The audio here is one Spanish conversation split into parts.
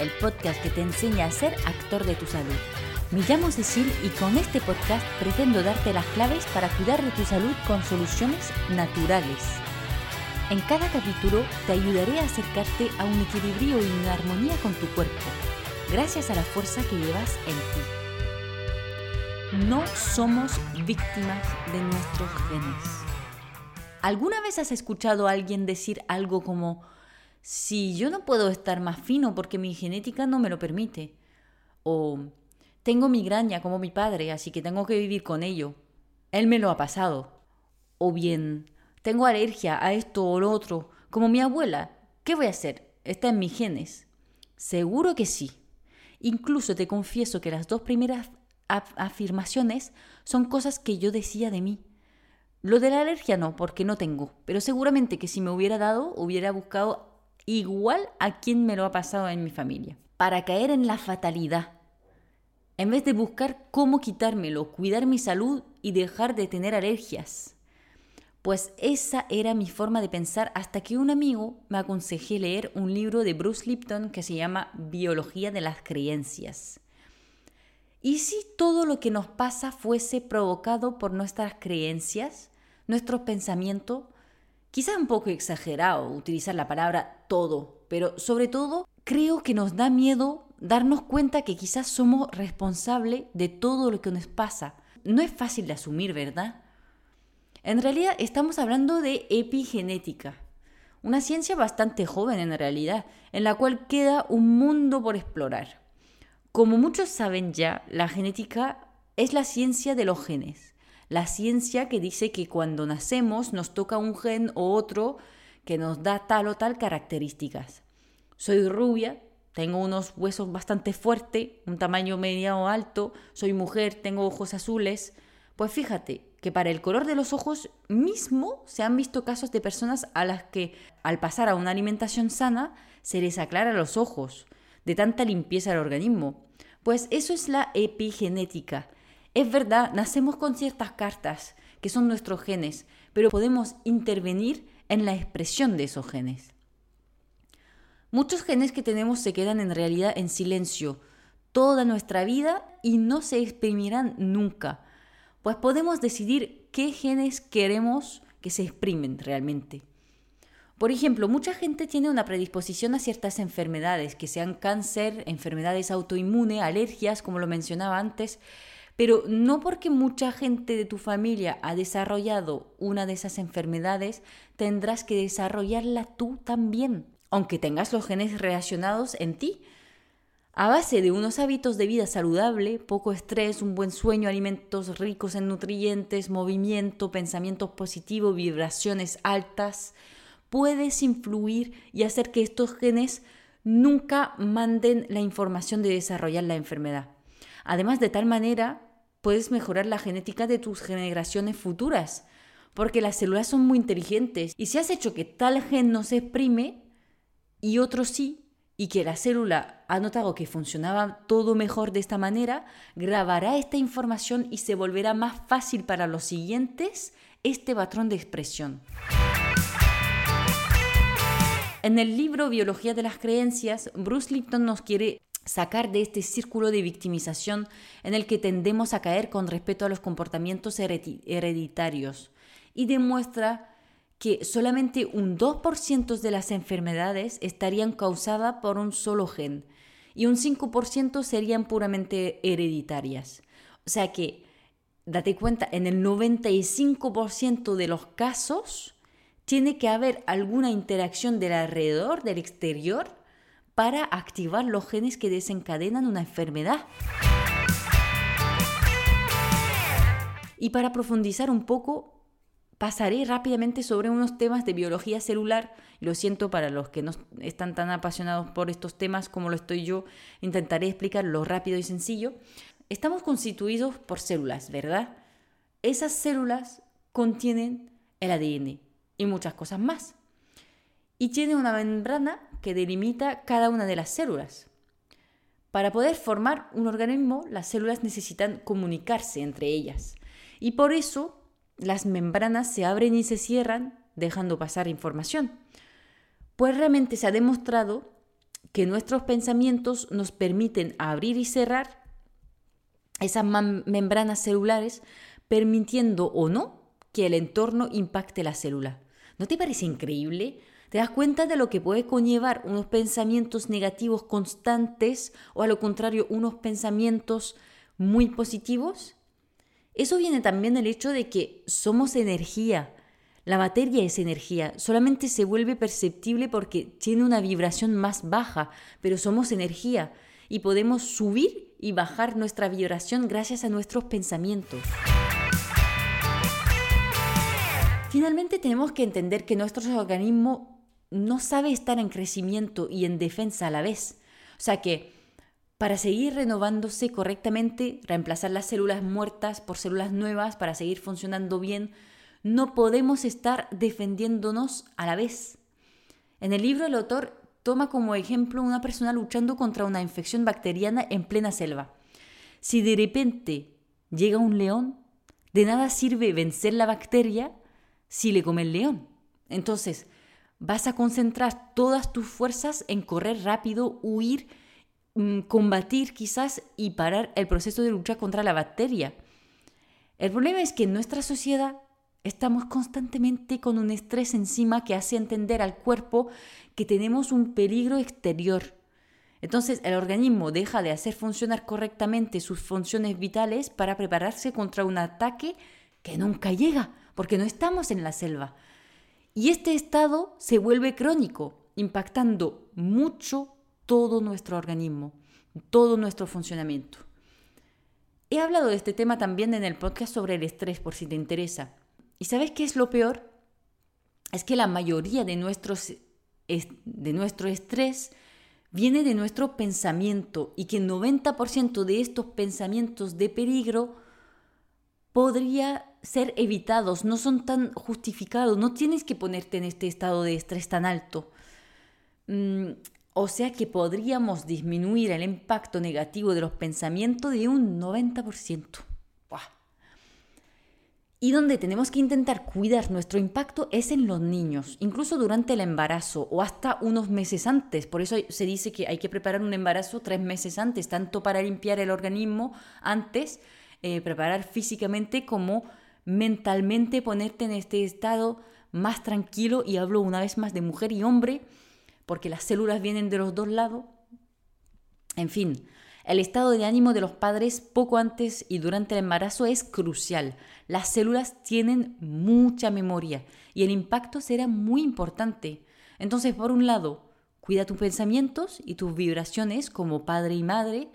El podcast que te enseña a ser actor de tu salud. Me llamo Cecil y con este podcast pretendo darte las claves para cuidar de tu salud con soluciones naturales. En cada capítulo te ayudaré a acercarte a un equilibrio y una armonía con tu cuerpo, gracias a la fuerza que llevas en ti. No somos víctimas de nuestros genes. ¿Alguna vez has escuchado a alguien decir algo como, si yo no puedo estar más fino porque mi genética no me lo permite? O tengo migraña como mi padre, así que tengo que vivir con ello. Él me lo ha pasado. O bien, tengo alergia a esto o lo otro, como mi abuela. ¿Qué voy a hacer? Está en mis genes. Seguro que sí. Incluso te confieso que las dos primeras afirmaciones son cosas que yo decía de mí. Lo de la alergia no, porque no tengo, pero seguramente que si me hubiera dado, hubiera buscado igual a quien me lo ha pasado en mi familia, para caer en la fatalidad. En vez de buscar cómo quitármelo, cuidar mi salud y dejar de tener alergias. Pues esa era mi forma de pensar hasta que un amigo me aconsejé leer un libro de Bruce Lipton que se llama Biología de las Creencias. ¿Y si todo lo que nos pasa fuese provocado por nuestras creencias? nuestros pensamientos, quizá un poco exagerado utilizar la palabra todo, pero sobre todo creo que nos da miedo darnos cuenta que quizás somos responsables de todo lo que nos pasa. No es fácil de asumir, ¿verdad? En realidad estamos hablando de epigenética, una ciencia bastante joven en realidad, en la cual queda un mundo por explorar. Como muchos saben ya, la genética es la ciencia de los genes la ciencia que dice que cuando nacemos nos toca un gen o otro que nos da tal o tal características. Soy rubia, tengo unos huesos bastante fuertes, un tamaño medio o alto, soy mujer, tengo ojos azules. Pues fíjate que para el color de los ojos mismo se han visto casos de personas a las que al pasar a una alimentación sana se les aclara los ojos, de tanta limpieza del organismo. Pues eso es la epigenética, es verdad, nacemos con ciertas cartas, que son nuestros genes, pero podemos intervenir en la expresión de esos genes. Muchos genes que tenemos se quedan en realidad en silencio toda nuestra vida y no se exprimirán nunca, pues podemos decidir qué genes queremos que se exprimen realmente. Por ejemplo, mucha gente tiene una predisposición a ciertas enfermedades, que sean cáncer, enfermedades autoinmunes, alergias, como lo mencionaba antes, pero no porque mucha gente de tu familia ha desarrollado una de esas enfermedades, tendrás que desarrollarla tú también, aunque tengas los genes relacionados en ti. A base de unos hábitos de vida saludable, poco estrés, un buen sueño, alimentos ricos en nutrientes, movimiento, pensamientos positivos, vibraciones altas, puedes influir y hacer que estos genes nunca manden la información de desarrollar la enfermedad. Además, de tal manera puedes mejorar la genética de tus generaciones futuras, porque las células son muy inteligentes y si has hecho que tal gen no se exprime y otro sí, y que la célula ha notado que funcionaba todo mejor de esta manera, grabará esta información y se volverá más fácil para los siguientes este patrón de expresión. En el libro Biología de las Creencias, Bruce Lipton nos quiere sacar de este círculo de victimización en el que tendemos a caer con respecto a los comportamientos hereditarios y demuestra que solamente un 2% de las enfermedades estarían causadas por un solo gen y un 5% serían puramente hereditarias. O sea que, date cuenta, en el 95% de los casos tiene que haber alguna interacción del alrededor, del exterior, para activar los genes que desencadenan una enfermedad. Y para profundizar un poco, pasaré rápidamente sobre unos temas de biología celular. Lo siento para los que no están tan apasionados por estos temas como lo estoy yo, intentaré explicarlo rápido y sencillo. Estamos constituidos por células, ¿verdad? Esas células contienen el ADN y muchas cosas más. Y tiene una membrana que delimita cada una de las células. Para poder formar un organismo, las células necesitan comunicarse entre ellas. Y por eso las membranas se abren y se cierran dejando pasar información. Pues realmente se ha demostrado que nuestros pensamientos nos permiten abrir y cerrar esas membranas celulares, permitiendo o no que el entorno impacte la célula. ¿No te parece increíble? ¿Te das cuenta de lo que puede conllevar unos pensamientos negativos constantes o a lo contrario unos pensamientos muy positivos? Eso viene también del hecho de que somos energía. La materia es energía, solamente se vuelve perceptible porque tiene una vibración más baja, pero somos energía y podemos subir y bajar nuestra vibración gracias a nuestros pensamientos. Finalmente tenemos que entender que nuestro organismo no sabe estar en crecimiento y en defensa a la vez. O sea que para seguir renovándose correctamente, reemplazar las células muertas por células nuevas para seguir funcionando bien, no podemos estar defendiéndonos a la vez. En el libro el autor toma como ejemplo una persona luchando contra una infección bacteriana en plena selva. Si de repente llega un león, de nada sirve vencer la bacteria si le come el león. Entonces, vas a concentrar todas tus fuerzas en correr rápido, huir, mm, combatir quizás y parar el proceso de lucha contra la bacteria. El problema es que en nuestra sociedad estamos constantemente con un estrés encima que hace entender al cuerpo que tenemos un peligro exterior. Entonces el organismo deja de hacer funcionar correctamente sus funciones vitales para prepararse contra un ataque que nunca llega, porque no estamos en la selva. Y este estado se vuelve crónico, impactando mucho todo nuestro organismo, todo nuestro funcionamiento. He hablado de este tema también en el podcast sobre el estrés, por si te interesa. ¿Y sabes qué es lo peor? Es que la mayoría de, nuestros, de nuestro estrés viene de nuestro pensamiento y que el 90% de estos pensamientos de peligro podría ser evitados, no son tan justificados, no tienes que ponerte en este estado de estrés tan alto. Mm, o sea que podríamos disminuir el impacto negativo de los pensamientos de un 90%. Y donde tenemos que intentar cuidar nuestro impacto es en los niños, incluso durante el embarazo o hasta unos meses antes. Por eso se dice que hay que preparar un embarazo tres meses antes, tanto para limpiar el organismo antes, eh, preparar físicamente como mentalmente ponerte en este estado más tranquilo y hablo una vez más de mujer y hombre, porque las células vienen de los dos lados. En fin, el estado de ánimo de los padres poco antes y durante el embarazo es crucial. Las células tienen mucha memoria y el impacto será muy importante. Entonces, por un lado, cuida tus pensamientos y tus vibraciones como padre y madre,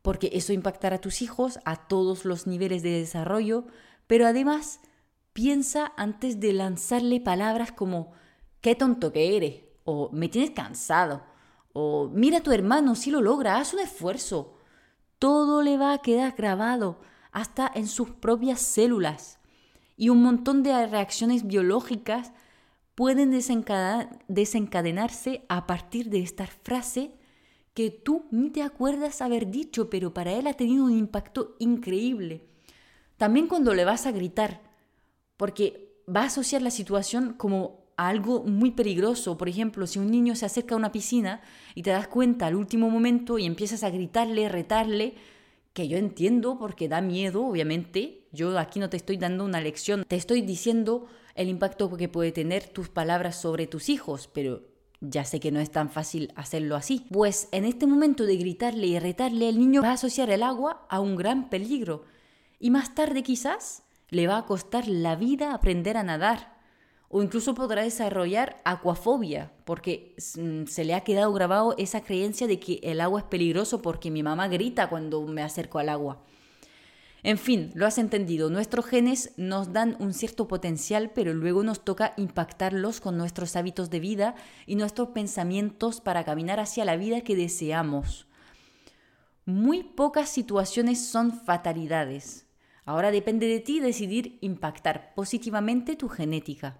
porque eso impactará a tus hijos a todos los niveles de desarrollo, pero además, piensa antes de lanzarle palabras como qué tonto que eres, o me tienes cansado, o mira a tu hermano si lo logra, haz un esfuerzo. Todo le va a quedar grabado, hasta en sus propias células. Y un montón de reacciones biológicas pueden desencadenarse a partir de esta frase que tú ni te acuerdas haber dicho, pero para él ha tenido un impacto increíble. También cuando le vas a gritar, porque va a asociar la situación como algo muy peligroso. Por ejemplo, si un niño se acerca a una piscina y te das cuenta al último momento y empiezas a gritarle, retarle, que yo entiendo porque da miedo, obviamente. Yo aquí no te estoy dando una lección, te estoy diciendo el impacto que puede tener tus palabras sobre tus hijos, pero ya sé que no es tan fácil hacerlo así. Pues en este momento de gritarle y retarle, el niño va a asociar el agua a un gran peligro y más tarde quizás le va a costar la vida aprender a nadar o incluso podrá desarrollar acuafobia porque mm, se le ha quedado grabado esa creencia de que el agua es peligroso porque mi mamá grita cuando me acerco al agua. En fin, lo has entendido, nuestros genes nos dan un cierto potencial, pero luego nos toca impactarlos con nuestros hábitos de vida y nuestros pensamientos para caminar hacia la vida que deseamos. Muy pocas situaciones son fatalidades. Ahora depende de ti decidir impactar positivamente tu genética.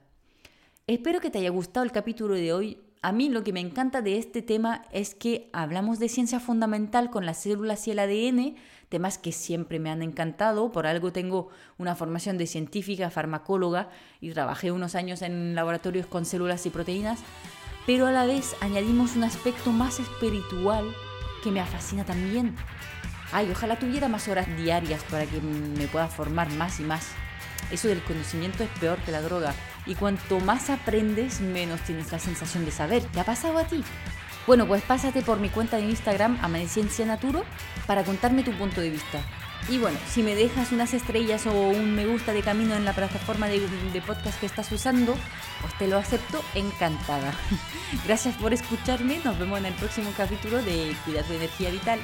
Espero que te haya gustado el capítulo de hoy. A mí lo que me encanta de este tema es que hablamos de ciencia fundamental con las células y el ADN, temas que siempre me han encantado. Por algo tengo una formación de científica, farmacóloga y trabajé unos años en laboratorios con células y proteínas. pero a la vez añadimos un aspecto más espiritual que me fascina también. Ay, ojalá tuviera más horas diarias para que me pueda formar más y más. Eso del conocimiento es peor que la droga. Y cuanto más aprendes, menos tienes la sensación de saber. ¿Qué ha pasado a ti? Bueno, pues pásate por mi cuenta de Instagram, Amaneciencia Naturo, para contarme tu punto de vista. Y bueno, si me dejas unas estrellas o un me gusta de camino en la plataforma de, de, podcast que estás usando, pues te lo acepto encantada. Gracias por escucharme, nos vemos en el próximo capítulo de Cuida tu energía vital.